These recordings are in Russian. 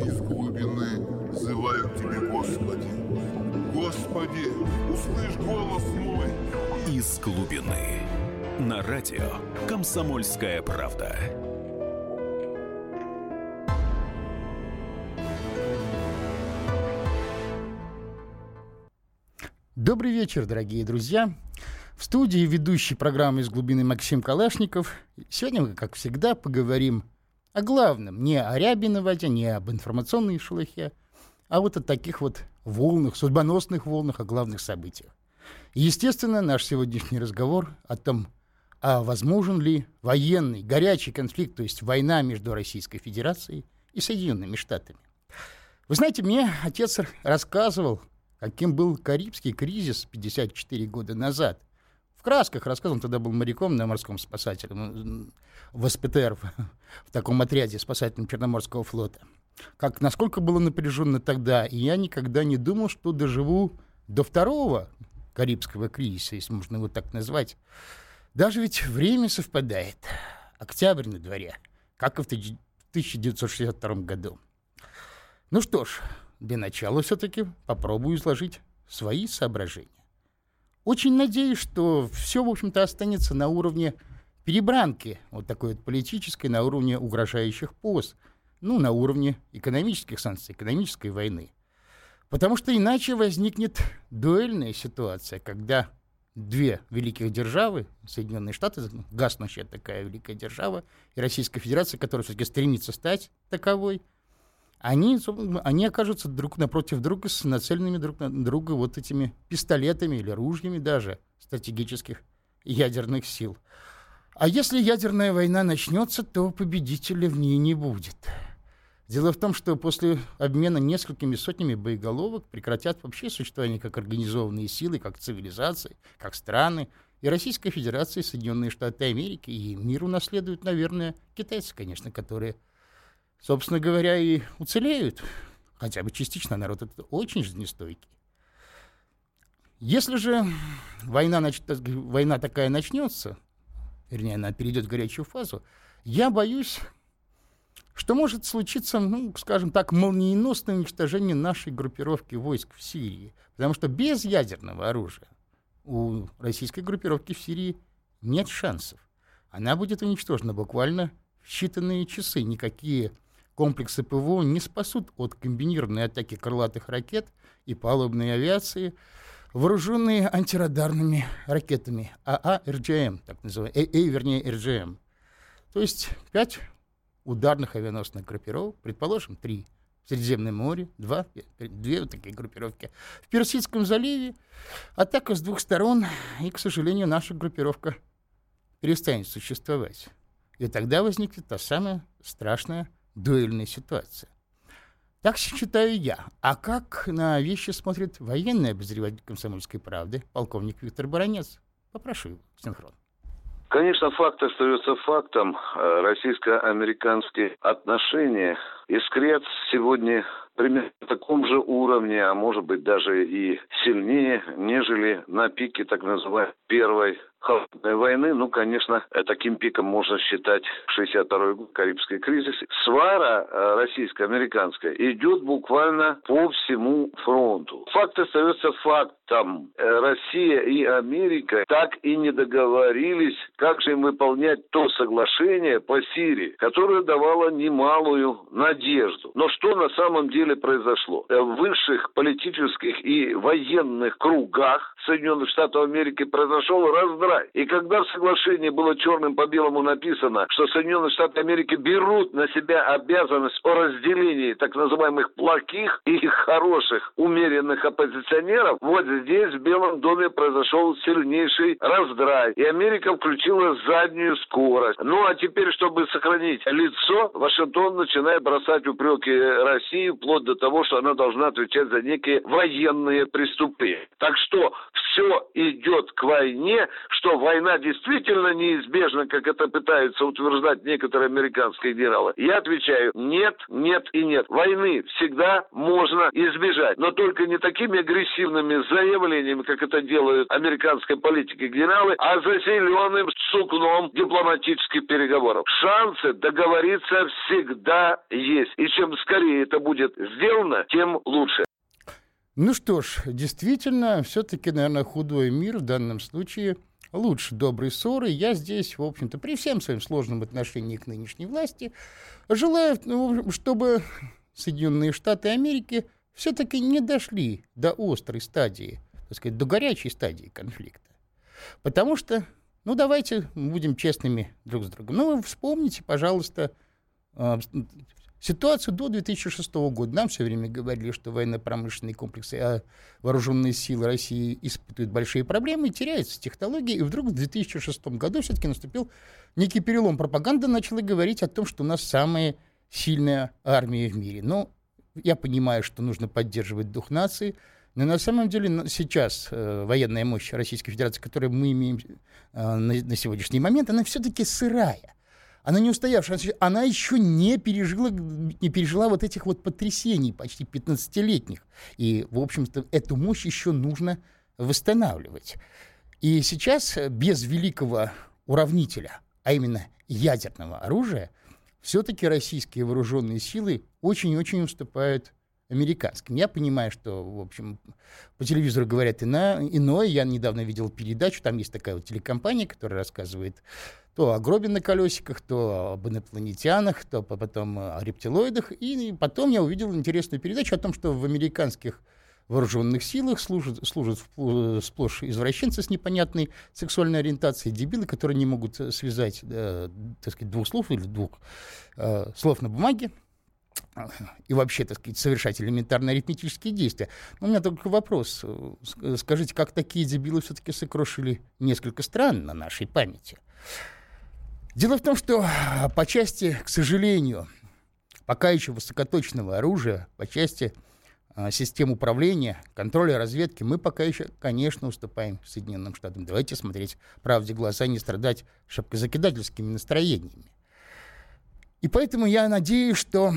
из глубины взываю к Тебе, Господи. Господи, услышь голос мой. Из глубины. На радио «Комсомольская правда». Добрый вечер, дорогие друзья. В студии ведущий программы «Из глубины» Максим Калашников. Сегодня мы, как всегда, поговорим о главном. Не о рябе на воде, не об информационной шелухе, а вот о таких вот волнах, судьбоносных волнах, о главных событиях. Естественно, наш сегодняшний разговор о том, а возможен ли военный, горячий конфликт, то есть война между Российской Федерацией и Соединенными Штатами. Вы знаете, мне отец рассказывал, каким был Карибский кризис 54 года назад. В красках рассказывал, тогда был моряком на морском спасателе, в СПТР, в таком отряде спасательном Черноморского флота. Как, насколько было напряженно тогда, и я никогда не думал, что доживу до второго Карибского кризиса, если можно его так назвать. Даже ведь время совпадает. Октябрь на дворе, как и в 1962 году. Ну что ж, для начала все-таки попробую изложить свои соображения. Очень надеюсь, что все, в общем-то, останется на уровне перебранки, вот такой вот политической, на уровне угрожающих поз, ну, на уровне экономических санкций, экономической войны. Потому что иначе возникнет дуэльная ситуация, когда две великих державы, Соединенные Штаты, гаснущая такая великая держава, и Российская Федерация, которая все-таки стремится стать таковой, они, они окажутся друг напротив друга с нацеленными друг на друга вот этими пистолетами или ружьями даже стратегических ядерных сил. А если ядерная война начнется, то победителя в ней не будет. Дело в том, что после обмена несколькими сотнями боеголовок прекратят вообще существование как организованные силы, как цивилизации, как страны. И Российская Федерация, и Соединенные Штаты Америки, и мир унаследуют, наверное, китайцы, конечно, которые, собственно говоря, и уцелеют. Хотя бы частично народ это очень жизнестойкий. Если же война, нач... война такая начнется, вернее, она перейдет в горячую фазу, я боюсь, что может случиться, ну, скажем так, молниеносное уничтожение нашей группировки войск в Сирии. Потому что без ядерного оружия у российской группировки в Сирии нет шансов. Она будет уничтожена буквально в считанные часы. Никакие комплексы ПВО не спасут от комбинированной атаки крылатых ракет и палубной авиации, вооруженные антирадарными ракетами АА РЖМ, так называемые, э, э, вернее РЖМ. То есть пять ударных авианосных группировок, предположим, три в Средиземном море, два, две вот такие группировки. В Персидском заливе атака с двух сторон, и, к сожалению, наша группировка перестанет существовать. И тогда возникнет та самая страшная дуэльная ситуация. Так считаю я. А как на вещи смотрит военный обозреватель комсомольской правды, полковник Виктор Баранец? Попрошу его, синхрон. Конечно, факт остается фактом. Э, российско-американские отношения искрят сегодня примерно на таком же уровне, а может быть даже и сильнее, нежели на пике так называемой первой холодной войны. Ну, конечно, таким пиком можно считать 62-й год, Карибский кризис. Свара э, российско-американская идет буквально по всему фронту. Факт остается фактом. Э, Россия и Америка так и не договорились, как же им выполнять то соглашение по Сирии, которое давало немалую надежду. Но что на самом деле произошло? Э, в высших политических и военных кругах Соединенных Штатов Америки произошел раздрай. И когда в соглашении было черным по белому написано, что Соединенные Штаты Америки берут на себя обязанность о разделении так называемых плохих и хороших умеренных оппозиционеров, вот здесь в Белом доме произошел сильнейший раздрай. И Америка включила заднюю скорость. Ну а теперь, чтобы сохранить лицо, Вашингтон начинает бросать упреки России вплоть вплоть до того, что она должна отвечать за некие военные преступления. Так что все идет к войне, что война действительно неизбежна, как это пытаются утверждать некоторые американские генералы. Я отвечаю, нет, нет и нет. Войны всегда можно избежать, но только не такими агрессивными заявлениями, как это делают американские политики генералы, а за зеленым сукном дипломатических переговоров. Шансы договориться всегда есть. И чем скорее это будет сделано, тем лучше. Ну что ж, действительно, все-таки, наверное, худой мир в данном случае лучше доброй ссоры. Я здесь, в общем-то, при всем своем сложном отношении к нынешней власти, желаю, ну, чтобы Соединенные Штаты Америки все-таки не дошли до острой стадии, так сказать, до горячей стадии конфликта. Потому что, ну, давайте будем честными друг с другом. Ну, вспомните, пожалуйста, Ситуацию до 2006 года. Нам все время говорили, что военно-промышленные комплексы, а вооруженные силы России испытывают большие проблемы, теряются технологии, и вдруг в 2006 году все-таки наступил некий перелом. Пропаганда начала говорить о том, что у нас самая сильная армия в мире. Но я понимаю, что нужно поддерживать дух нации, но на самом деле сейчас э, военная мощь Российской Федерации, которую мы имеем э, на, на сегодняшний момент, она все-таки сырая она не устоявшая, она еще не пережила, не пережила вот этих вот потрясений почти 15-летних. И, в общем-то, эту мощь еще нужно восстанавливать. И сейчас без великого уравнителя, а именно ядерного оружия, все-таки российские вооруженные силы очень-очень уступают американским. Я понимаю, что, в общем, по телевизору говорят ино, иное. Я недавно видел передачу, там есть такая вот телекомпания, которая рассказывает то о гробе на колесиках, то об инопланетянах, то потом о рептилоидах. И потом я увидел интересную передачу о том, что в американских вооруженных силах служат, служат сплошь извращенцы с непонятной сексуальной ориентацией, дебилы, которые не могут связать, э, так сказать, двух слов или двух э, слов на бумаге, и вообще, так сказать, совершать элементарные арифметические действия. Но у меня только вопрос. Скажите, как такие дебилы все-таки сокрушили несколько стран на нашей памяти? Дело в том, что по части, к сожалению, пока еще высокоточного оружия, по части а, систем управления, контроля разведки, мы пока еще, конечно, уступаем Соединенным Штатам. Давайте смотреть правде глаза, не страдать шапкозакидательскими настроениями. И поэтому я надеюсь, что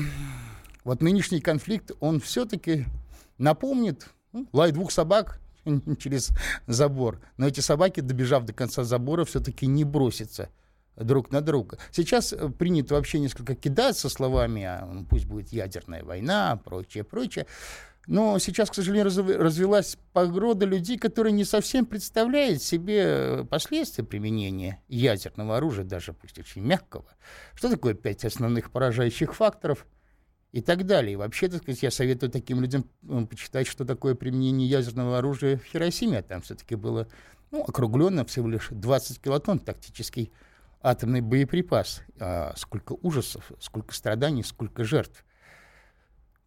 вот нынешний конфликт, он все-таки напомнит ну, лай двух собак через забор. Но эти собаки, добежав до конца забора, все-таки не бросятся друг на друга. Сейчас э, принято вообще несколько кидаться словами, а, ну, пусть будет ядерная война, прочее, прочее. Но сейчас, к сожалению, развелась погода людей, которые не совсем представляют себе последствия применения ядерного оружия, даже пусть очень мягкого. Что такое пять основных поражающих факторов и так далее. И вообще, так сказать, я советую таким людям почитать, что такое применение ядерного оружия в Хиросиме. Там все-таки было ну, округленно всего лишь 20 килотонн тактический атомный боеприпас. А сколько ужасов, сколько страданий, сколько жертв.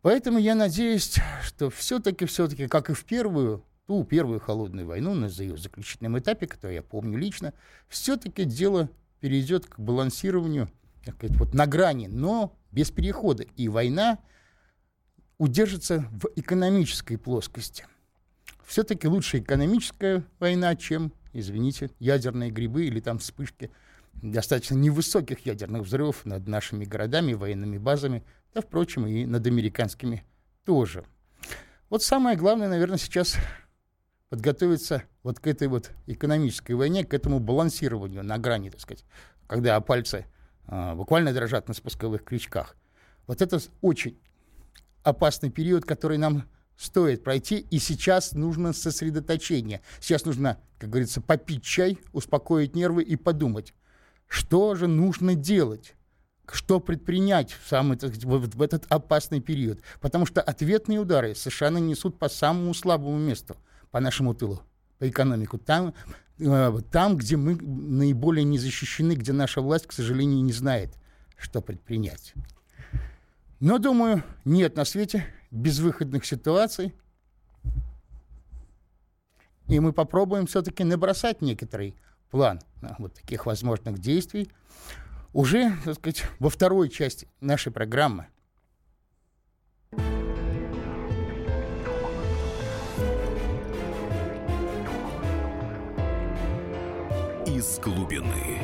Поэтому я надеюсь, что все-таки, все-таки, как и в первую, ту первую холодную войну, на ее заключительном этапе, который я помню лично, все-таки дело перейдет к балансированию так сказать, вот на грани, но без перехода. И война удержится в экономической плоскости. Все-таки лучше экономическая война, чем, извините, ядерные грибы или там вспышки достаточно невысоких ядерных взрывов над нашими городами, военными базами, да, впрочем, и над американскими тоже. Вот самое главное, наверное, сейчас подготовиться вот к этой вот экономической войне, к этому балансированию на грани, так сказать, когда пальцы буквально дрожат на спусковых крючках. Вот это очень опасный период, который нам стоит пройти, и сейчас нужно сосредоточение. Сейчас нужно, как говорится, попить чай, успокоить нервы и подумать, что же нужно делать что предпринять в, самый, в этот опасный период. Потому что ответные удары США нанесут по самому слабому месту, по нашему тылу, экономику. Там, э, там, где мы наиболее не защищены, где наша власть, к сожалению, не знает, что предпринять. Но, думаю, нет на свете безвыходных ситуаций. И мы попробуем все-таки набросать некоторый план вот таких возможных действий – уже, так сказать, во второй части нашей программы. Из глубины.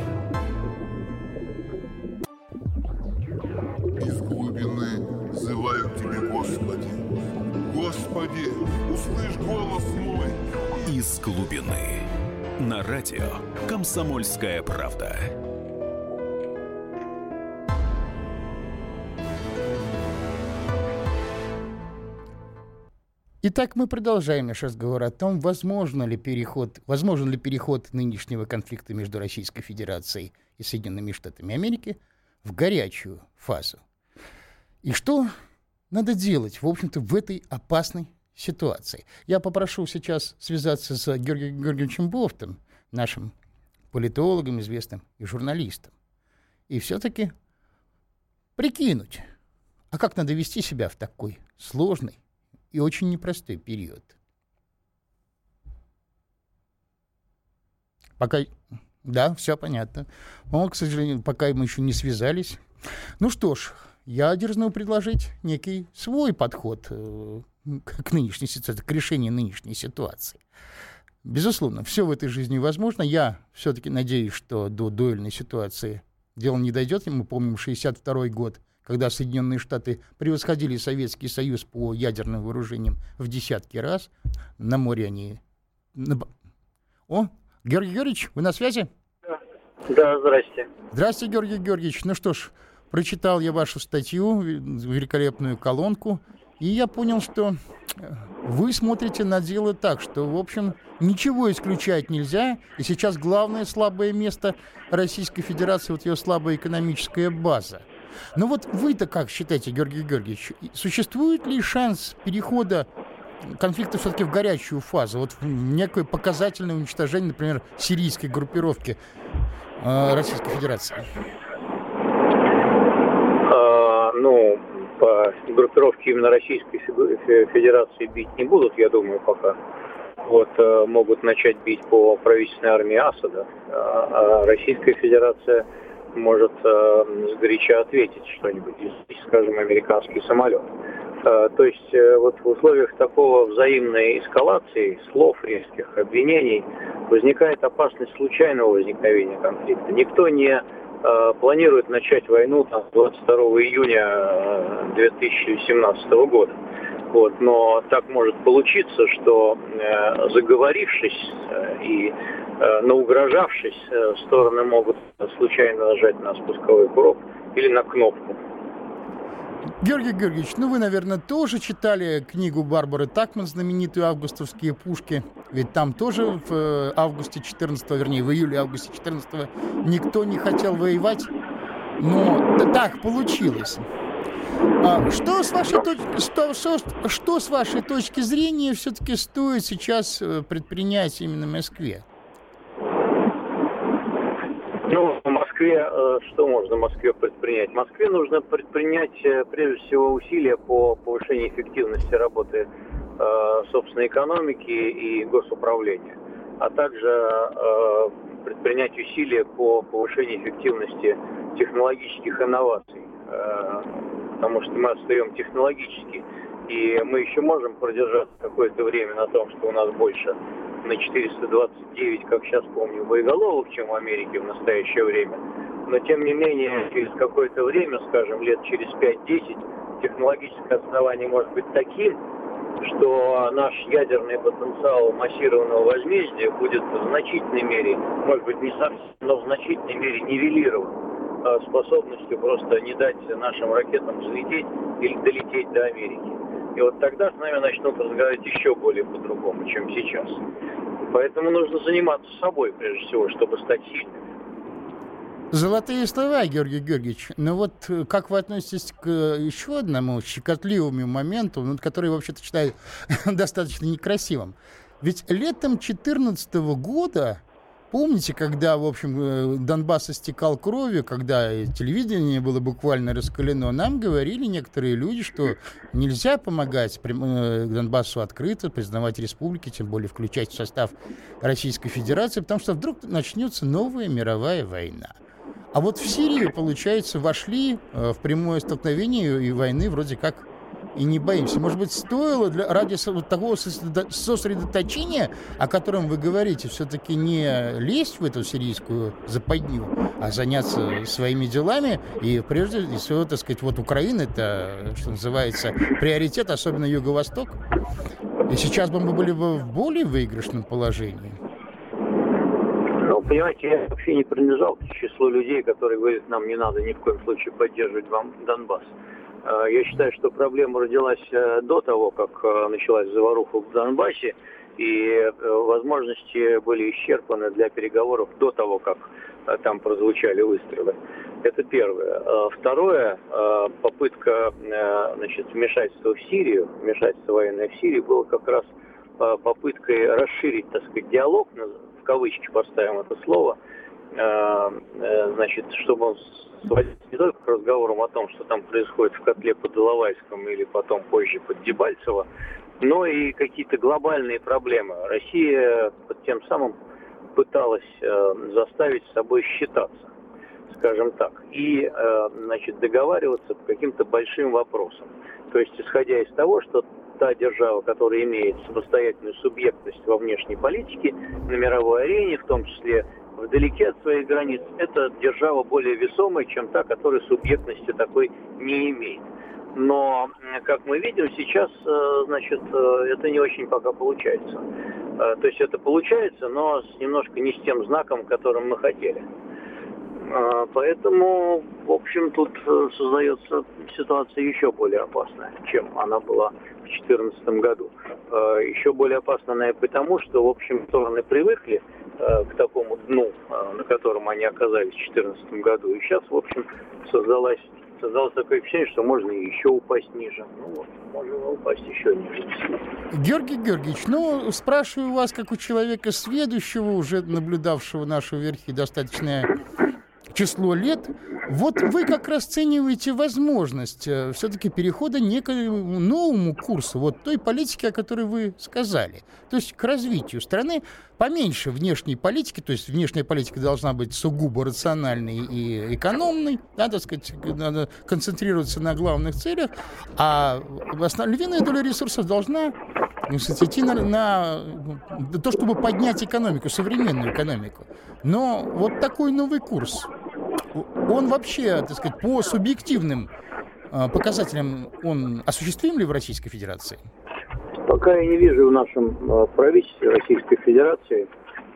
Из глубины взываю тебе, Господи. Господи, услышь голос мой. Из глубины. На радио «Комсомольская правда». Итак, мы продолжаем наш разговор о том, возможно ли переход, возможен ли переход нынешнего конфликта между Российской Федерацией и Соединенными Штатами Америки в горячую фазу. И что надо делать, в общем-то, в этой опасной ситуации? Я попрошу сейчас связаться с Георгием Георгиевичем Бофтом, нашим политологом известным и журналистом, и все-таки прикинуть, а как надо вести себя в такой сложной и очень непростой период. Пока... Да, все понятно. Но, к сожалению, пока мы еще не связались. Ну что ж, я дерзну предложить некий свой подход э, к нынешней ситуации, к решению нынешней ситуации. Безусловно, все в этой жизни возможно. Я все-таки надеюсь, что до дуэльной ситуации дело не дойдет. Мы помним 62 год – когда Соединенные Штаты превосходили Советский Союз по ядерным вооружениям в десятки раз. На море они... О, Георгий Георгиевич, вы на связи? Да, здрасте. Здравствуйте, Георгий Георгиевич. Ну что ж, прочитал я вашу статью, великолепную колонку, и я понял, что э, вы смотрите на дело так, что, в общем, ничего исключать нельзя, и сейчас главное слабое место Российской Федерации, вот ее слабая экономическая база. Но вот вы-то как считаете, Георгий Георгиевич, существует ли шанс перехода конфликта все-таки в горячую фазу, вот некое показательное уничтожение, например, сирийской группировки э, Российской Федерации? А, ну, по группировке именно Российской Федерации бить не будут, я думаю, пока. Вот э, могут начать бить по правительственной армии Асада. А, а Российская Федерация может э, сгоряча ответить что-нибудь, скажем, американский самолет. Э, то есть э, вот в условиях такого взаимной эскалации слов резких, обвинений, возникает опасность случайного возникновения конфликта. Никто не э, планирует начать войну там, 22 июня 2017 э, года. Вот, но так может получиться, что э, заговорившись э, и э, наугрожавшись, э, стороны могут случайно нажать на спусковой курок или на кнопку. Георгий Георгиевич, ну вы, наверное, тоже читали книгу Барбары Такман, знаменитую «Августовские пушки». Ведь там тоже в э, августе 14 вернее, в июле-августе 14 никто не хотел воевать. Но так получилось. А что с вашей точки, что, что, что с вашей точки зрения все-таки стоит сейчас э, предпринять именно Москве? Ну, в Москве э, что можно в Москве предпринять? В Москве нужно предпринять э, прежде всего усилия по повышению эффективности работы собственной экономики и госуправления, а также предпринять усилия по повышению эффективности технологических инноваций потому что мы отстаем технологически. И мы еще можем продержаться какое-то время на том, что у нас больше на 429, как сейчас помню, боеголовок, чем в Америке в настоящее время. Но тем не менее, через какое-то время, скажем, лет через 5-10, технологическое отставание может быть таким, что наш ядерный потенциал массированного возмездия будет в значительной мере, может быть не совсем, но в значительной мере нивелирован способностью просто не дать нашим ракетам взлететь или долететь до Америки. И вот тогда с нами начнут разговаривать еще более по-другому, чем сейчас. Поэтому нужно заниматься собой, прежде всего, чтобы стать сильным. Золотые слова, Георгий Георгиевич. Но вот э, как вы относитесь к э, еще одному щекотливому моменту, ну, который, вообще-то, считаю достаточно некрасивым? Ведь летом 2014 года Помните, когда, в общем, э, Донбасс истекал кровью, когда телевидение было буквально раскалено, нам говорили некоторые люди, что нельзя помогать э, Донбассу открыто, признавать республики, тем более включать в состав Российской Федерации, потому что вдруг начнется новая мировая война. А вот в Сирию, получается, вошли э, в прямое столкновение и войны вроде как и не боимся. Может быть, стоило для, ради вот такого сосредоточения, о котором вы говорите, все-таки не лезть в эту сирийскую западню, а заняться своими делами. И прежде всего, так сказать, вот Украина, это, что называется, приоритет, особенно Юго-Восток. И сейчас бы мы были бы в более выигрышном положении. Ну, понимаете, я вообще не принадлежал к числу людей, которые говорят, нам не надо ни в коем случае поддерживать вам Донбасс. А, я считаю, что проблема родилась э, до того, как э, началась заваруха в Донбассе, и э, возможности были исчерпаны для переговоров до того, как там прозвучали выстрелы. Это первое. Второе, попытка значит, вмешательства в Сирию, вмешательство военное в Сирии было как раз попыткой расширить, так сказать, диалог, в кавычки поставим это слово, значит, чтобы он сводить не только к разговорам о том, что там происходит в котле под Иловайском или потом позже под Дебальцево, но и какие-то глобальные проблемы. Россия тем самым пыталась э, заставить с собой считаться, скажем так, и э, значит, договариваться по каким-то большим вопросам. То есть, исходя из того, что та держава, которая имеет самостоятельную субъектность во внешней политике, на мировой арене, в том числе вдалеке от своих границ, это держава более весомая, чем та, которая субъектности такой не имеет. Но, как мы видим, сейчас, э, значит, э, это не очень пока получается. Э, то есть это получается, но с немножко не с тем знаком, которым мы хотели. Поэтому, в общем, тут создается ситуация еще более опасная, чем она была в 2014 году. Еще более опасная и потому, что, в общем, стороны привыкли Э, к такому дну, э, на котором они оказались в 2014 году. И сейчас, в общем, создалась создалось такое впечатление, что можно еще упасть ниже. Ну вот, можно упасть еще ниже. Георгий Георгиевич, ну, спрашиваю вас, как у человека следующего, уже наблюдавшего нашу верхи достаточное число лет, вот вы как расцениваете возможность э, все-таки перехода некому новому курсу, вот той политики, о которой вы сказали, то есть к развитию страны поменьше внешней политики, то есть внешняя политика должна быть сугубо рациональной и экономной, да, так сказать, надо концентрироваться на главных целях, а львиная доля ресурсов должна ну, идти на, на то, чтобы поднять экономику, современную экономику. Но вот такой новый курс, он вообще, так сказать, по субъективным а, показателям, он осуществим ли в Российской Федерации? Пока я не вижу в нашем а, правительстве Российской Федерации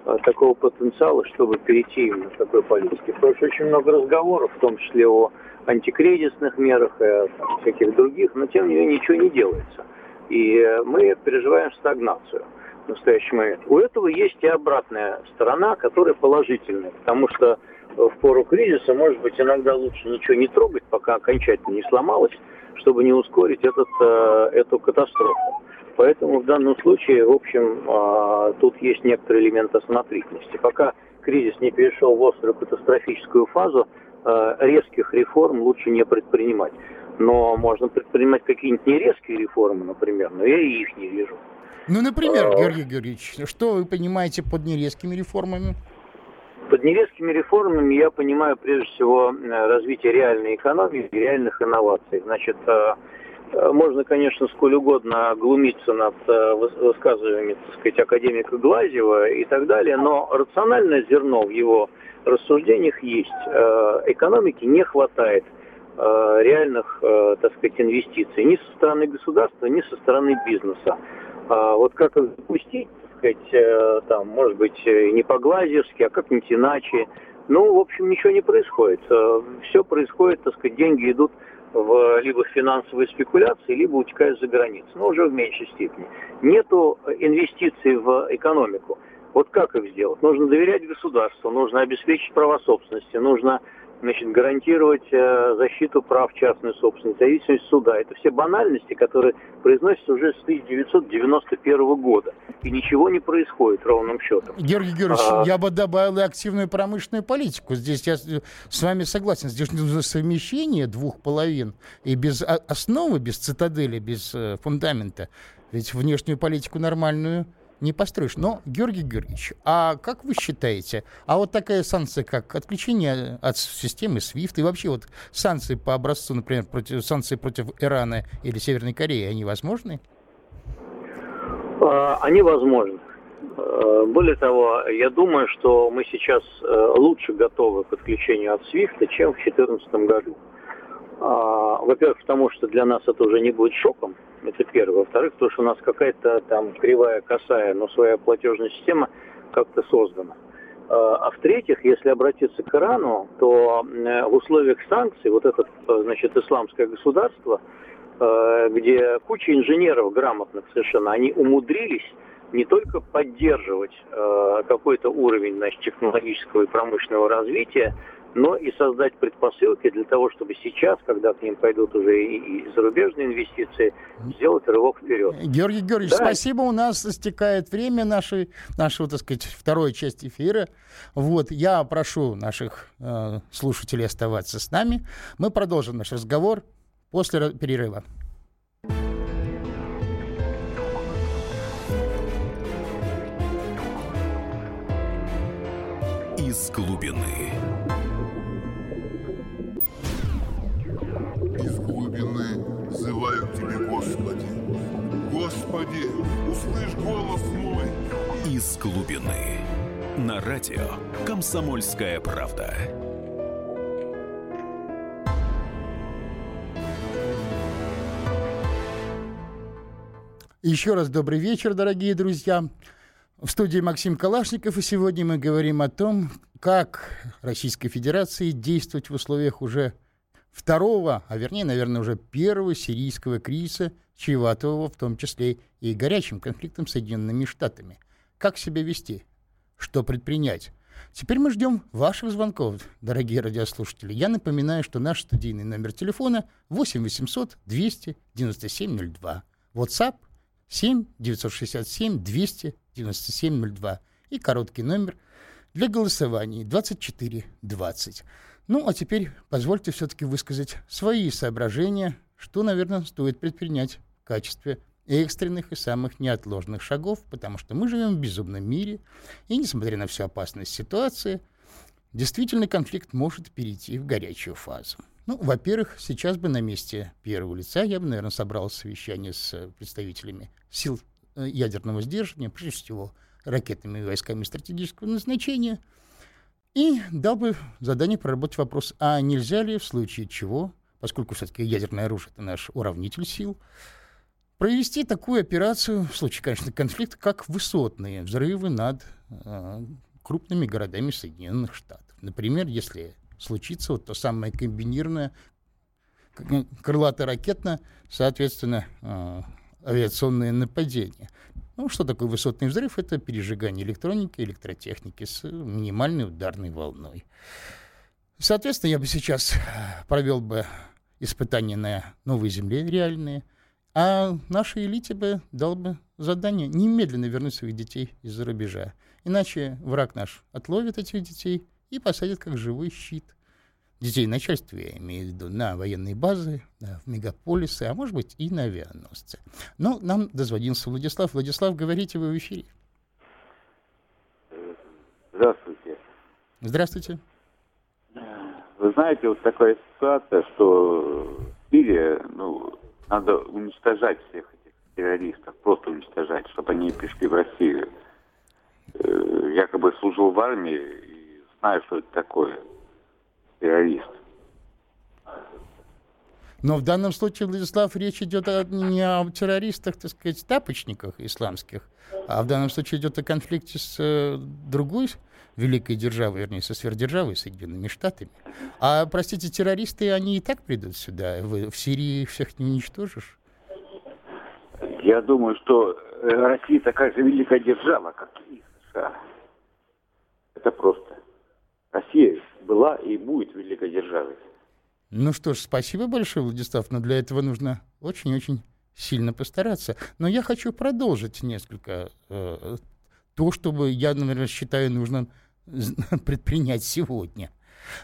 а, такого потенциала, чтобы перейти на такой политике. Потому что очень много разговоров, в том числе о антикризисных мерах и о всяких других, но тем не менее ничего не делается. И мы переживаем стагнацию в настоящий момент. У этого есть и обратная сторона, которая положительная, потому что в пору кризиса, может быть, иногда лучше ничего не трогать, пока окончательно не сломалось, чтобы не ускорить этот, э, эту катастрофу. Поэтому в данном случае, в общем, э, тут есть некоторый элемент осмотрительности. Пока кризис не перешел в острую катастрофическую фазу, э, резких реформ лучше не предпринимать. Но можно предпринимать какие-нибудь нерезкие реформы, например, но я и их не вижу. Ну, например, Георгий Георгиевич, что вы понимаете под нерезкими реформами? Под нерезкими реформами я понимаю прежде всего э, развитие реальной экономики, реальных инноваций. Значит, э, э, можно, конечно, сколь угодно глумиться над высказываниями, так сказать, академика Глазева и так далее, но рациональное зерно в его рассуждениях есть. Экономики не хватает реальных, так сказать, инвестиций ни со стороны государства, ни со стороны бизнеса. А вот как их запустить, сказать, э, там, может быть, э, не по-глазевски, а как-нибудь иначе. Ну, в общем, ничего не происходит. Э, Все происходит, так сказать, деньги идут в либо финансовые спекуляции, либо утекают за границу, но уже в меньшей степени. Нету инвестиций в экономику. Вот как их сделать? Нужно доверять государству, нужно обеспечить право собственности, нужно значит, гарантировать э, защиту прав частной собственности, независимость суда. Это все банальности, которые произносятся уже с 1991 года. И ничего не происходит ровным счетом. Георгий Георгиевич, а... я бы добавил и активную промышленную политику. Здесь я с вами согласен. Здесь нужно совмещение двух половин. И без основы, без цитадели, без э, фундамента. Ведь внешнюю политику нормальную не построишь. Но, Георгий Георгиевич, а как вы считаете, а вот такая санкция, как отключение от системы SWIFT и вообще вот санкции по образцу, например, против, санкции против Ирана или Северной Кореи, они возможны? А, они возможны. А, более того, я думаю, что мы сейчас э, лучше готовы к отключению от SWIFT, чем в 2014 году. А, во-первых, потому что для нас это уже не будет шоком, это первое. Во-вторых, потому что у нас какая-то там кривая, косая, но своя платежная система как-то создана. А в-третьих, если обратиться к Ирану, то в условиях санкций вот это, значит, исламское государство, э, где куча инженеров грамотных совершенно, они умудрились не только поддерживать э, какой-то уровень значит, технологического и промышленного развития, но и создать предпосылки для того, чтобы сейчас, когда к ним пойдут уже и, и зарубежные инвестиции, сделать рывок вперед. Георгий Георгиевич, да. спасибо. У нас истекает время нашей, нашего, так сказать, второй части эфира. Вот, я прошу наших э, слушателей оставаться с нами. Мы продолжим наш разговор после перерыва. Из глубины. Господи, услышь голос мой. Из глубины. На радио «Комсомольская правда». Еще раз добрый вечер, дорогие друзья. В студии Максим Калашников, и сегодня мы говорим о том, как Российской Федерации действовать в условиях уже второго, а вернее, наверное, уже первого сирийского кризиса, чреватого в том числе и горячим конфликтом с Соединенными Штатами. Как себя вести? Что предпринять? Теперь мы ждем ваших звонков, дорогие радиослушатели. Я напоминаю, что наш студийный номер телефона 8 800 200 97 02. WhatsApp 7 967 200 97 02. И короткий номер для голосований 24 20. Ну, а теперь позвольте все-таки высказать свои соображения, что, наверное, стоит предпринять в качестве экстренных и самых неотложных шагов, потому что мы живем в безумном мире, и, несмотря на всю опасность ситуации, действительно конфликт может перейти в горячую фазу. Ну, во-первых, сейчас бы на месте первого лица я бы, наверное, собрал совещание с представителями сил э, ядерного сдерживания, прежде всего ракетными войсками стратегического назначения – и дал бы задание проработать вопрос, а нельзя ли в случае чего, поскольку все-таки ядерное оружие — это наш уравнитель сил, провести такую операцию, в случае, конечно, конфликта, как высотные взрывы над э, крупными городами Соединенных Штатов. Например, если случится вот то самое комбинированное крылато-ракетно, соответственно, э, авиационное нападение. Ну, что такое высотный взрыв? Это пережигание электроники, электротехники с минимальной ударной волной. Соответственно, я бы сейчас провел бы испытания на новой земле реальные, а нашей элите бы дал бы задание немедленно вернуть своих детей из-за рубежа. Иначе враг наш отловит этих детей и посадит как живой щит детей начальства, я имею в виду, на военные базы, в мегаполисы, а может быть и на авианосцы. Но нам дозвонился Владислав. Владислав, говорите вы в эфире. Здравствуйте. Здравствуйте. Вы знаете, вот такая ситуация, что в Сирии, ну, надо уничтожать всех этих террористов, просто уничтожать, чтобы они пришли в Россию. Э, якобы служил в армии и знаю, что это такое террорист. Но в данном случае, Владислав, речь идет о, не о террористах, так сказать, тапочниках исламских, а в данном случае идет о конфликте с э, другой великой державой, вернее, со сверхдержавой, Соединенными Штатами. А, простите, террористы, они и так придут сюда. Вы в Сирии всех не уничтожишь? Я думаю, что э, Россия такая же великая держава, как и США. Это просто. Россия была и будет великой державой. Ну что ж, спасибо большое, Владислав, но для этого нужно очень-очень сильно постараться. Но я хочу продолжить несколько э, то, что я, наверное, считаю нужным предпринять сегодня.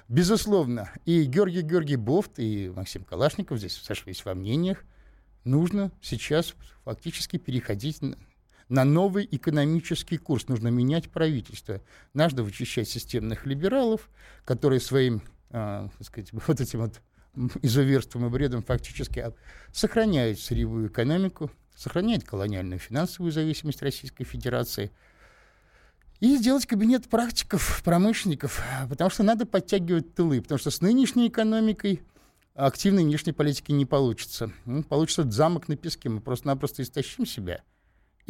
Безусловно, и Георгий Георгий Бофт, и Максим Калашников здесь сошлись во мнениях, нужно сейчас фактически переходить на новый экономический курс. Нужно менять правительство. Надо вычищать системных либералов, которые своим, э, так сказать, вот этим вот изуверством и бредом фактически сохраняют сырьевую экономику, сохраняют колониальную финансовую зависимость Российской Федерации и сделать кабинет практиков, промышленников, потому что надо подтягивать тылы, потому что с нынешней экономикой активной внешней политики не получится. Ну, получится замок на песке, мы просто-напросто истощим себя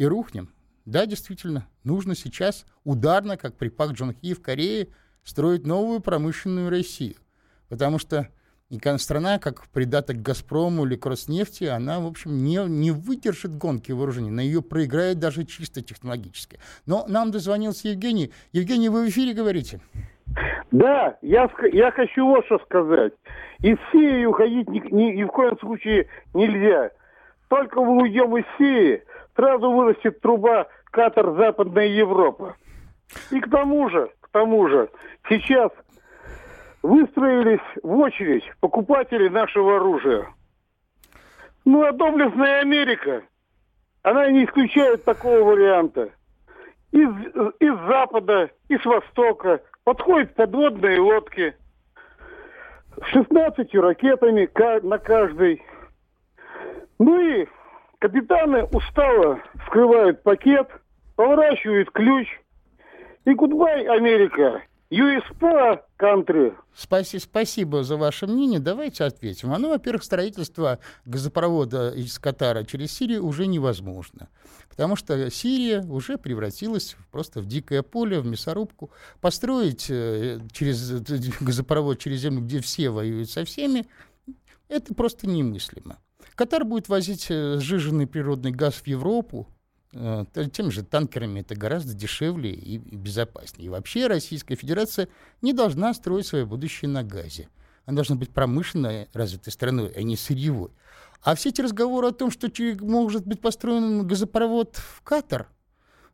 и рухнем. Да, действительно, нужно сейчас ударно, как при Пак Джон Хи в Корее, строить новую промышленную Россию. Потому что страна, как придаток «Газпрому» или «Кроснефти», она, в общем, не, не выдержит гонки вооружений. На ее проиграет даже чисто технологически. Но нам дозвонился Евгений. Евгений, вы в эфире говорите? Да, я, я хочу вот что сказать. Из Сирии уходить ни, ни, ни в коем случае нельзя. Только мы уйдем из Сирии, сразу вырастет труба Катар Западная Европа. И к тому же, к тому же, сейчас выстроились в очередь покупатели нашего оружия. Ну, а доблестная Америка, она не исключает такого варианта. Из, из запада, из востока подходят подводные лодки с 16 ракетами на каждой. Ну и капитаны устало скрывают пакет, поворачивают ключ. И гудбай, Америка. USPA country. Спаси, спасибо за ваше мнение. Давайте ответим. Оно, во-первых, строительство газопровода из Катара через Сирию уже невозможно. Потому что Сирия уже превратилась просто в дикое поле, в мясорубку. Построить э, через газопровод через землю, где все воюют со всеми, это просто немыслимо. Катар будет возить э, сжиженный природный газ в Европу, Э, тем же танкерами это гораздо дешевле и безопаснее. И вообще Российская Федерация не должна строить свое будущее на газе. Она должна быть промышленной развитой страной, а не сырьевой. А все эти разговоры о том, что может быть построен газопровод в Катар –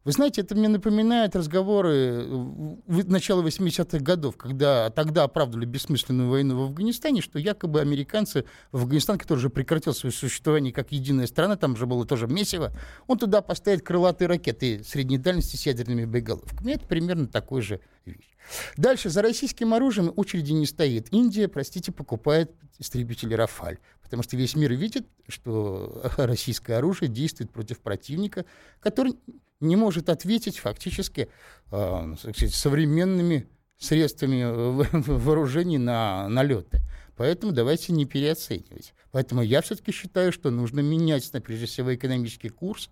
вы знаете, это мне напоминает разговоры э, начала 80-х годов, когда тогда оправдывали бессмысленную войну в Афганистане, что якобы американцы в Афганистан, который уже прекратил свое существование как единая страна, там же было тоже месиво, он туда поставит крылатые ракеты средней дальности с ядерными боеголовками. Это примерно такой же вещь. Дальше, за российским оружием очереди не стоит. Индия, простите, покупает истребители «Рафаль», потому что весь мир видит, что российское оружие действует против противника, который не может ответить фактически э, современными средствами вооружений на налеты. Поэтому давайте не переоценивать. Поэтому я все-таки считаю, что нужно менять, прежде всего, экономический курс.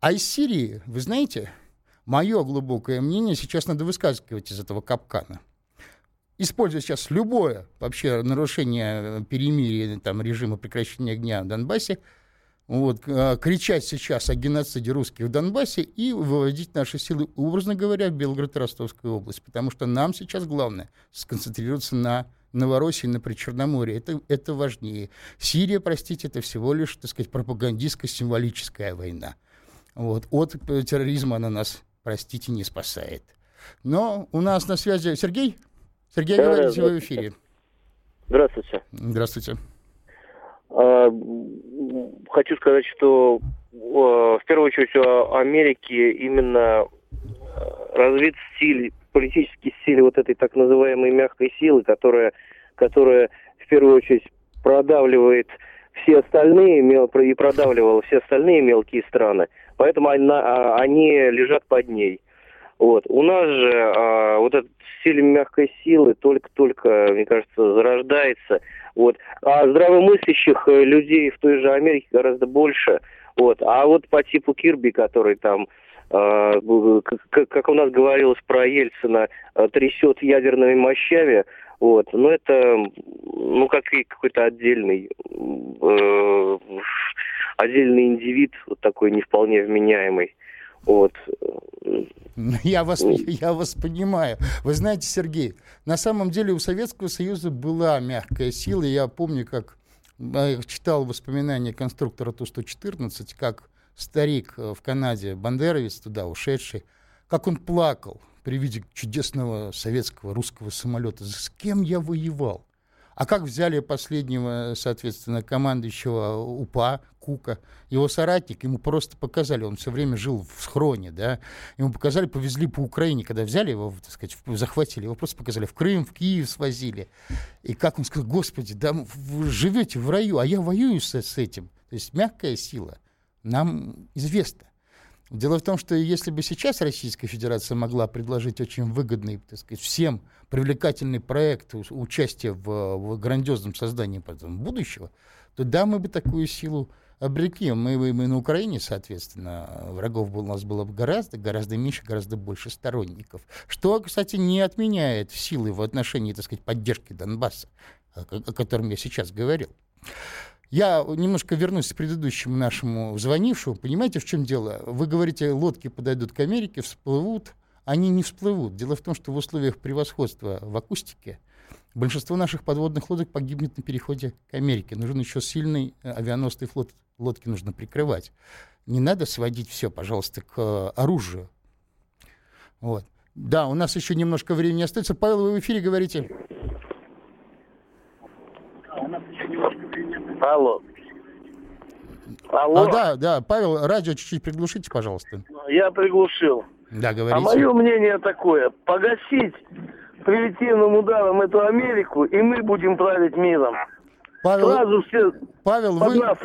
А из Сирии, вы знаете, мое глубокое мнение, сейчас надо высказывать из этого капкана. Используя сейчас любое вообще нарушение перемирия, там, режима прекращения огня в Донбассе, вот, а, кричать сейчас о геноциде русских в Донбассе и выводить наши силы, образно говоря, в Белгород и Ростовскую область. Потому что нам сейчас главное сконцентрироваться на Новороссии, на Причерноморье. Это, это важнее. Сирия, простите, это всего лишь, так сказать, пропагандистско-символическая война. Вот. От терроризма она нас, простите, не спасает. Но у нас на связи Сергей. Сергей, говорите, вы в эфире. Здравствуйте. Здравствуйте. А, хочу сказать, что в первую очередь у Америки именно э, развит стиль, политический стиль вот этой так называемой мягкой силы, которая, которая в первую очередь продавливает все остальные и продавливала все остальные мелкие страны. Поэтому она, а, они лежат под ней. Вот. У нас же а, вот этот стиль мягкой силы только-только, мне кажется, зарождается. Вот. А здравомыслящих э, людей в той же Америке гораздо больше. Вот. А вот по типу Кирби, который там э, как у нас говорилось про Ельцина, э, трясет ядерными мощами, вот, ну это, ну как какой-то отдельный, э, отдельный индивид, вот такой не вполне вменяемый. Вот. Я вас, я вас понимаю. Вы знаете, Сергей, на самом деле у Советского Союза была мягкая сила. Я помню, как э, читал воспоминания конструктора Ту-114, как старик э, в Канаде, бандеровец туда ушедший, как он плакал при виде чудесного советского русского самолета. С кем я воевал? А как взяли последнего, соответственно, командующего УПА, Кука, его соратник, ему просто показали, он все время жил в схроне, да, ему показали, повезли по Украине, когда взяли его, так сказать, захватили, его просто показали в Крым, в Киев свозили. И как он сказал, господи, да вы живете в раю, а я воюю с, с этим. То есть мягкая сила нам известна. Дело в том, что если бы сейчас Российская Федерация могла предложить очень выгодный, так сказать, всем привлекательный проект участия в, в грандиозном создании будущего, то да, мы бы такую силу обрекли. Мы, мы на Украине, соответственно, врагов у нас было бы гораздо, гораздо меньше, гораздо больше сторонников. Что, кстати, не отменяет силы в отношении, так сказать, поддержки Донбасса, о, о котором я сейчас говорил. Я немножко вернусь к предыдущему нашему звонившему. Понимаете, в чем дело? Вы говорите, лодки подойдут к Америке, всплывут. Они не всплывут. Дело в том, что в условиях превосходства в акустике большинство наших подводных лодок погибнет на переходе к Америке. Нужен еще сильный э, авианосный флот. Лодки нужно прикрывать. Не надо сводить все, пожалуйста, к э, оружию. Вот. Да, у нас еще немножко времени остается. Павел, вы в эфире говорите. Алло. Алло. А, да, да, Павел, радио чуть-чуть приглушите, пожалуйста. Я приглушил. Да, говорите. А мое мнение такое, погасить превентивным ударом эту Америку, и мы будем править миром. Павел, Сразу все Павел вы, нас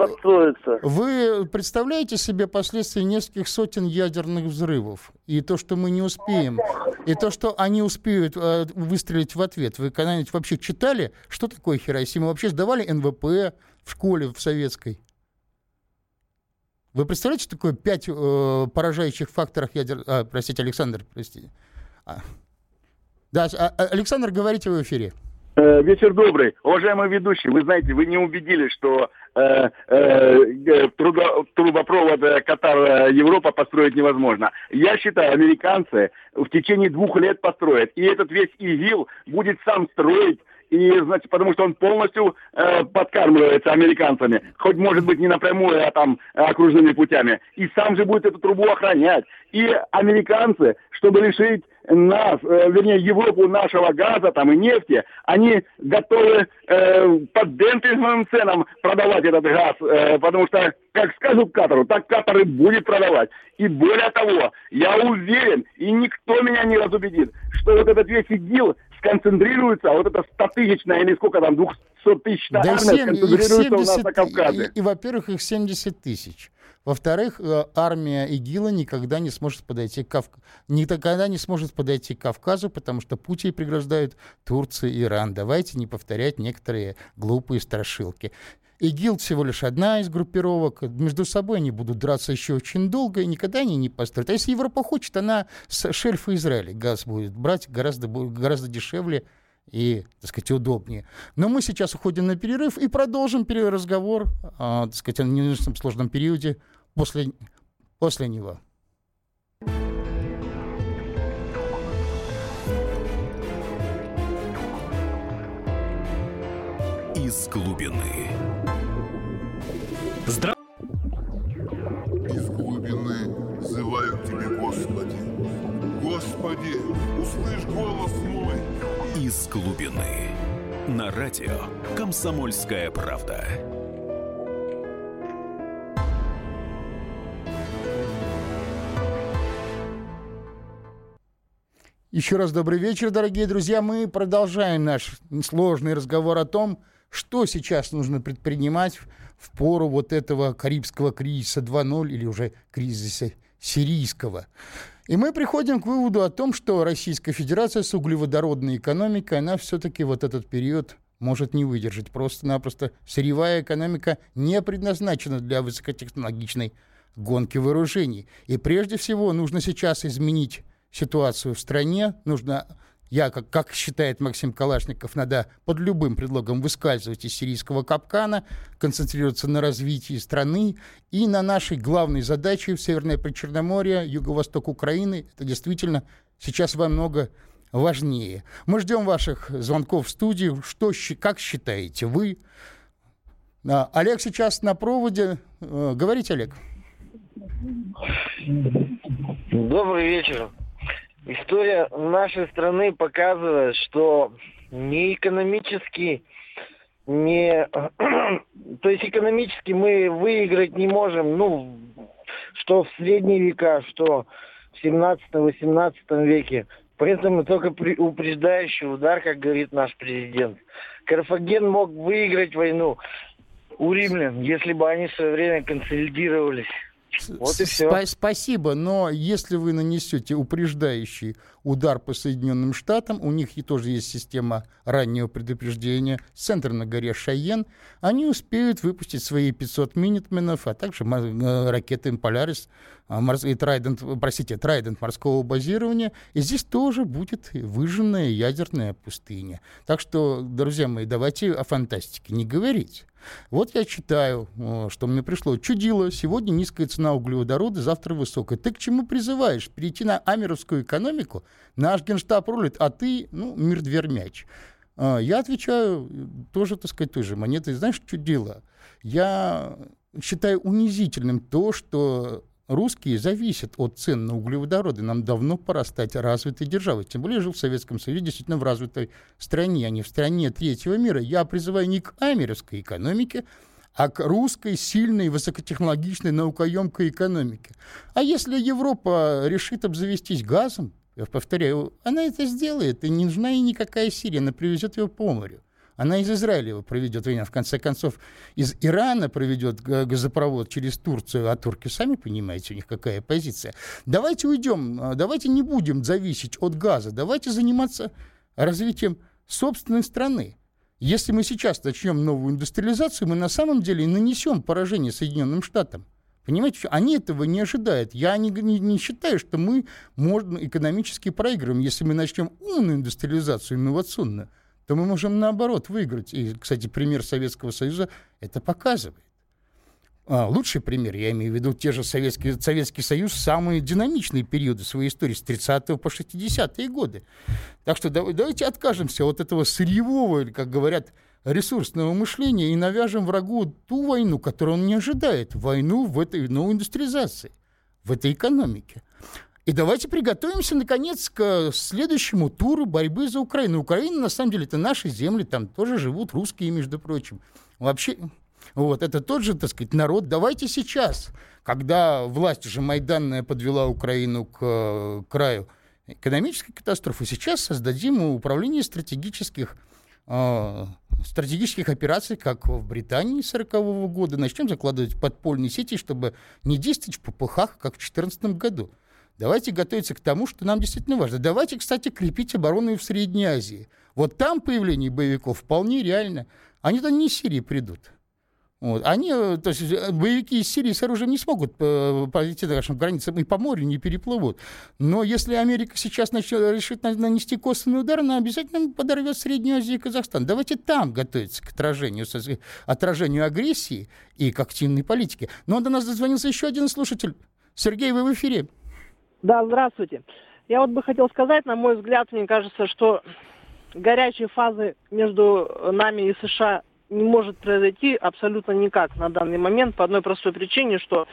вы представляете себе последствия нескольких сотен ядерных взрывов? И то, что мы не успеем, и то, что они успеют э, выстрелить в ответ. Вы когда-нибудь вообще читали, что такое Хиросима? Вообще сдавали НВП в школе в советской? Вы представляете, что такое пять э, поражающих факторов ядер... А, простите, Александр, простите. А. Да, а, Александр, говорите в эфире. Э, вечер добрый. Уважаемый ведущий, вы знаете, вы не убедили, что э, э, трудо, трубопровод э, Катар-Европа построить невозможно. Я считаю, американцы в течение двух лет построят. И этот весь ИГИЛ будет сам строить и, значит, потому что он полностью э, подкармливается американцами, хоть, может быть, не напрямую, а там окружными путями, и сам же будет эту трубу охранять. И американцы, чтобы лишить нас, э, вернее, Европу нашего газа там и нефти, они готовы э, под демпинговым ценам продавать этот газ, э, потому что, как скажут Катару, так Катар и будет продавать. И более того, я уверен, и никто меня не разубедит, что вот этот весь ИГИЛ сконцентрируется, а вот эта статысячная или сколько там, 200 тысяч да армия 7, сконцентрируется 70, у нас на Кавказе. И, и, во-первых, их 70 тысяч. Во-вторых, э, армия ИГИЛа никогда не сможет подойти к Кав... никогда не сможет подойти к Кавказу, потому что путь ей преграждают Турция и Иран. Давайте не повторять некоторые глупые страшилки. ИГИЛ всего лишь одна из группировок. Между собой они будут драться еще очень долго, и никогда они не построят. А если Европа хочет, она с шельфа Израиля газ будет брать гораздо, гораздо дешевле и, так сказать, удобнее. Но мы сейчас уходим на перерыв и продолжим разговор, а, так сказать, о нынешнем сложном периоде после, после него. Из глубины. Здравствуйте. Из глубины взываю к Тебе, Господи. Господи, услышь голос мой. Из глубины. На радио «Комсомольская правда». Еще раз добрый вечер, дорогие друзья. Мы продолжаем наш сложный разговор о том, что сейчас нужно предпринимать в пору вот этого Карибского кризиса 2.0 или уже кризиса сирийского. И мы приходим к выводу о том, что Российская Федерация с углеводородной экономикой, она все-таки вот этот период может не выдержать. Просто-напросто сырьевая экономика не предназначена для высокотехнологичной гонки вооружений. И прежде всего нужно сейчас изменить ситуацию в стране, нужно, я, как, как считает Максим Калашников, надо под любым предлогом выскальзывать из сирийского капкана, концентрироваться на развитии страны и на нашей главной задаче в Северное Причерноморье, юго-восток Украины. Это действительно сейчас во много важнее. Мы ждем ваших звонков в студию. Что, как считаете вы? А, Олег сейчас на проводе. Э, говорите, Олег. Добрый вечер. История нашей страны показывает, что ни экономический не... То есть экономически мы выиграть не можем, ну, что в средние века, что в 17-18 веке. Поэтому только при, упреждающий удар, как говорит наш президент. Карфаген мог выиграть войну у римлян, если бы они в свое время консолидировались. Вот и все. Спа- спасибо, но если вы нанесете упреждающий удар по Соединенным Штатам, у них и тоже есть система раннего предупреждения, центр на горе Шайен, они успеют выпустить свои 500 минитменов, а также э, ракеты «Полярис», а, и Трайдент, простите, Трайдент морского базирования, и здесь тоже будет выжженная ядерная пустыня. Так что, друзья мои, давайте о фантастике не говорить. Вот я читаю, что мне пришло. Чудило, сегодня низкая цена углеводорода, завтра высокая. Ты к чему призываешь? Перейти на амеровскую экономику? Наш генштаб рулит, а ты, ну, мир-дверь мяч. А, я отвечаю тоже, так сказать, той же монетой. Знаешь, чудило? Я считаю унизительным то, что русские зависят от цен на углеводороды. Нам давно пора стать развитой державой. Тем более жил в Советском Союзе, действительно в развитой стране, а не в стране третьего мира. Я призываю не к амеровской экономике, а к русской, сильной, высокотехнологичной, наукоемкой экономике. А если Европа решит обзавестись газом, я повторяю, она это сделает, и не нужна ей никакая Сирия, она привезет ее по морю. Она из Израиля его проведет. В конце концов, из Ирана проведет газопровод через Турцию, а турки, сами понимаете, у них какая позиция. Давайте уйдем, а, давайте не будем зависеть от газа, давайте заниматься развитием собственной страны. Если мы сейчас начнем новую индустриализацию, мы на самом деле нанесем поражение Соединенным Штатам. Понимаете, они этого не ожидают. Я не, не, не считаю, что мы можно экономически проигрываем, если мы начнем умную индустриализацию, инновационную то мы можем наоборот выиграть. И, кстати, пример Советского Союза это показывает. А, лучший пример, я имею в виду те же Советский, Советский Союз, самые динамичные периоды своей истории с 30 по 60-е годы. Так что давайте откажемся от этого сырьевого, как говорят, ресурсного мышления и навяжем врагу ту войну, которую он не ожидает, войну в этой новой индустриализации, в этой экономике. И давайте приготовимся, наконец, к следующему туру борьбы за Украину. Украина, на самом деле, это наши земли, там тоже живут русские, между прочим. Вообще, вот, это тот же, так сказать, народ. Давайте сейчас, когда власть уже майданная подвела Украину к, к краю экономической катастрофы, сейчас создадим управление стратегических э, стратегических операций, как в Британии 40-го года. Начнем закладывать подпольные сети, чтобы не действовать в попыхах, как в 2014 году. Давайте готовиться к тому, что нам действительно важно. Давайте, кстати, крепить оборону и в Средней Азии. Вот там появление боевиков вполне реально. Они то не из Сирии придут. Вот. Они, э, то есть э, боевики из Сирии с оружием не смогут э, пройти нашим границам и по морю не переплывут. Но если Америка сейчас начнет, решит нанести косвенный удар, она обязательно подорвет Среднюю Азию и Казахстан. Давайте там готовиться к отражению, отражению агрессии и к активной политике. Но до нас дозвонился еще один слушатель. Сергей, вы в эфире. Да, здравствуйте. Я вот бы хотел сказать, на мой взгляд, мне кажется, что горячей фазы между нами и США не может произойти абсолютно никак на данный момент по одной простой причине, что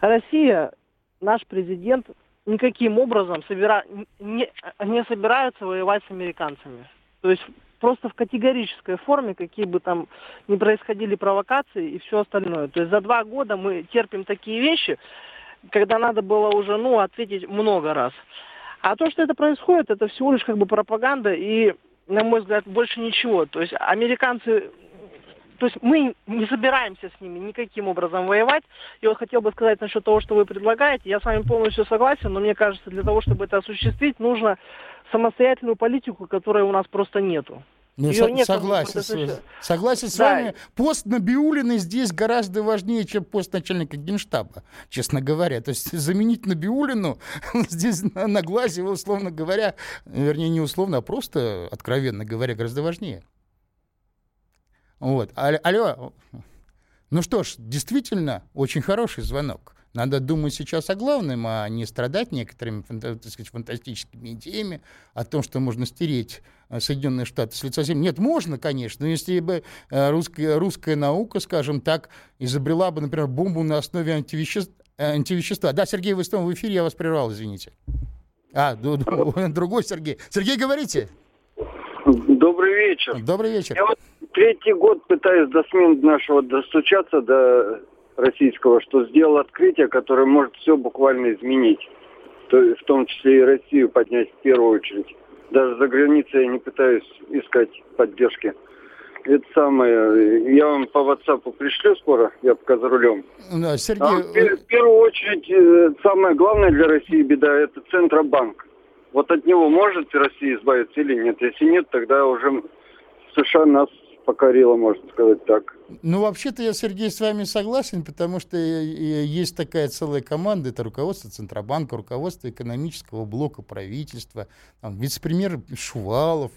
Россия, наш президент, никаким образом собира... не, не собирается воевать с американцами. То есть просто в категорической форме, какие бы там ни происходили провокации и все остальное. То есть за два года мы терпим такие вещи, когда надо было уже, ну, ответить много раз. А то, что это происходит, это всего лишь как бы пропаганда и, на мой взгляд, больше ничего. То есть американцы то есть мы не собираемся с ними никаким образом воевать. И вот хотел бы сказать насчет того, что вы предлагаете. Я с вами полностью согласен, но мне кажется, для того, чтобы это осуществить, нужно самостоятельную политику, которой у нас просто нету. Ну, со- нет, согласен, с, согласен с да. вами. Пост Набиулина здесь гораздо важнее, чем пост начальника генштаба, честно говоря. То есть заменить Набиулину здесь на, на глазе, условно говоря, вернее, не условно, а просто, откровенно говоря, гораздо важнее. Вот. Алло. Ну что ж, действительно, очень хороший звонок. Надо думать сейчас о главном, а не страдать некоторыми так сказать, фантастическими идеями о том, что можно стереть э, Соединенные Штаты с лица земли. Нет, можно, конечно, но если бы э, русская, русская наука, скажем так, изобрела бы, например, бомбу на основе антивеществ, антивещества. Да, Сергей, вы снова в эфире, я вас прервал, извините. А, другой Сергей. Сергей, говорите. Добрый вечер. Добрый вечер. Я вот третий год пытаюсь до СМИ нашего достучаться до российского, что сделал открытие, которое может все буквально изменить. То, в том числе и Россию поднять в первую очередь. Даже за границей я не пытаюсь искать поддержки. Это самое, я вам по WhatsApp пришлю скоро, я пока за рулем. Да, Сергей... А, в, в первую очередь, э, самое главное для России беда – это Центробанк. Вот от него может Россия избавиться или нет? Если нет, тогда уже США нас покорила, можно сказать так. Ну, вообще-то я, Сергей, с вами согласен, потому что есть такая целая команда, это руководство Центробанка, руководство экономического блока правительства, там, вице-премьер Шувалов,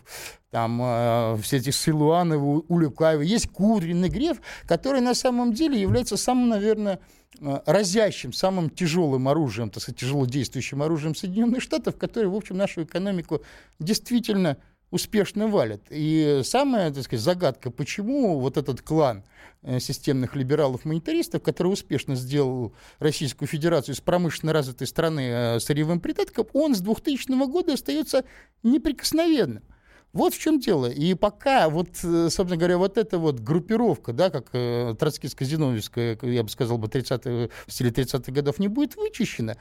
там э, все эти Силуановы, Улюкаевы, есть Кудрин и Греф, которые на самом деле являются самым, наверное, э, разящим, самым тяжелым оружием, так сказать, тяжело действующим оружием Соединенных Штатов, которые, в общем, нашу экономику действительно успешно валят. И самая, так сказать, загадка, почему вот этот клан э, системных либералов-монетаристов, который успешно сделал Российскую Федерацию из промышленно развитой страны э, сырьевым придатком, он с 2000 года остается неприкосновенным. Вот в чем дело. И пока, вот, э, собственно говоря, вот эта вот группировка, да, как э, троцкистско-зиновьевская, я бы сказал, бы 30 в стиле 30-х годов не будет вычищена,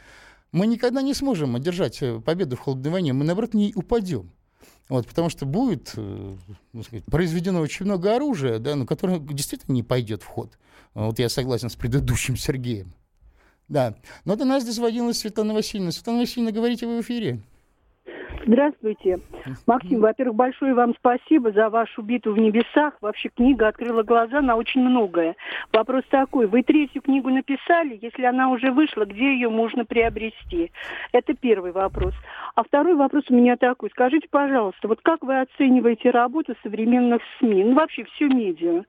мы никогда не сможем одержать победу в холодной войне, мы, наоборот, не упадем. Вот, потому что будет э, ну, сказать, произведено очень много оружия, да, но которое действительно не пойдет в ход. Вот я согласен с предыдущим Сергеем. Да. Но до нас дозвонилась Светлана Васильевна. Светлана Васильевна, говорите вы в эфире. Здравствуйте. Максим, во-первых, большое вам спасибо за вашу битву в небесах. Вообще книга открыла глаза на очень многое. Вопрос такой, вы третью книгу написали, если она уже вышла, где ее можно приобрести? Это первый вопрос. А второй вопрос у меня такой. Скажите, пожалуйста, вот как вы оцениваете работу современных СМИ, ну вообще всю медиа?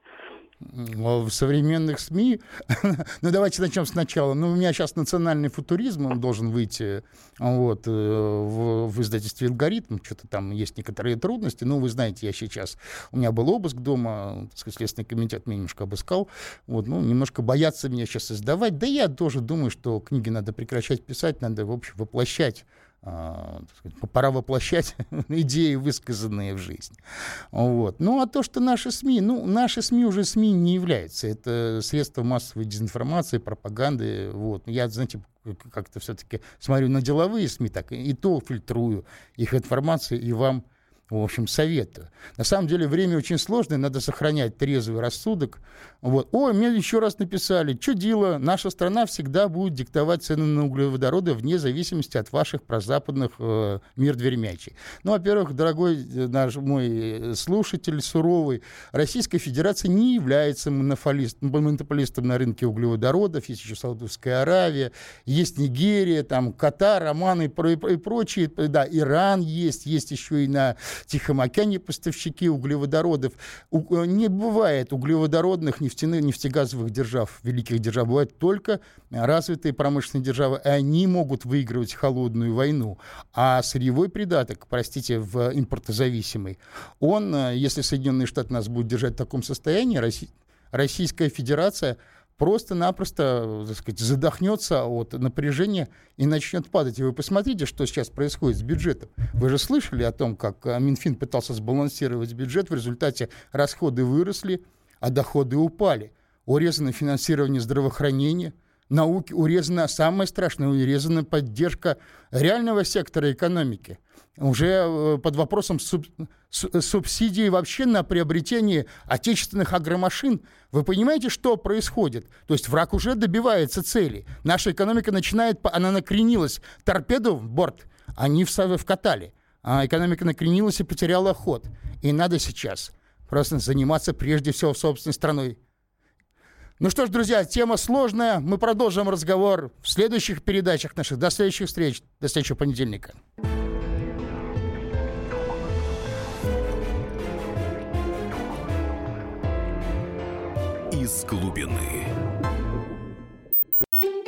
В современных СМИ, ну давайте начнем сначала. Ну, у меня сейчас национальный футуризм, он должен выйти вот, э, в, в издательстве «Алгоритм», что-то там есть некоторые трудности, но вы знаете, я сейчас, у меня был обыск дома, так сказать, Следственный комитет меня немножко обыскал, вот, ну, немножко боятся меня сейчас издавать, да я тоже думаю, что книги надо прекращать писать, надо, в общем, воплощать сказать, пора воплощать идеи, высказанные в жизнь. Вот. Ну, а то, что наши СМИ, ну, наши СМИ уже СМИ не являются. Это средства массовой дезинформации, пропаганды. Вот. Я, знаете, как-то все-таки смотрю на деловые СМИ, так и то фильтрую их информацию и вам в общем, советую. На самом деле время очень сложное, надо сохранять трезвый рассудок. Вот. Ой, мне еще раз написали, чудило, наша страна всегда будет диктовать цены на углеводороды вне зависимости от ваших прозападных э, мир дверьмячей. Ну, во-первых, дорогой э, наш мой слушатель суровый, Российская Федерация не является монополистом на рынке углеводородов, есть еще Саудовская Аравия, есть Нигерия, там Катар, Оман и, и, и прочие, да, Иран есть, есть еще и на Тихом океане поставщики углеводородов. У, э, не бывает углеводородных нефтяных, нефтегазовых держав, великих держав. Бывают только развитые промышленные державы, и они могут выигрывать холодную войну. А сырьевой придаток, простите, в импортозависимый, он, э, если Соединенные Штаты нас будут держать в таком состоянии, Российская Федерация – просто-напросто, так сказать, задохнется от напряжения и начнет падать. И вы посмотрите, что сейчас происходит с бюджетом. Вы же слышали о том, как а, Минфин пытался сбалансировать бюджет, в результате расходы выросли, а доходы упали. Урезано финансирование здравоохранения, науки, урезана, самое страшное, урезана поддержка реального сектора экономики – уже э, под вопросом суб, субсидии вообще на приобретение отечественных агромашин. Вы понимаете, что происходит? То есть враг уже добивается цели. Наша экономика начинает, она накренилась. Торпеду в борт они вкатали. А экономика накренилась и потеряла ход. И надо сейчас просто заниматься прежде всего собственной страной. Ну что ж, друзья, тема сложная. Мы продолжим разговор в следующих передачах наших. До следующих встреч. До следующего понедельника. Из глубины.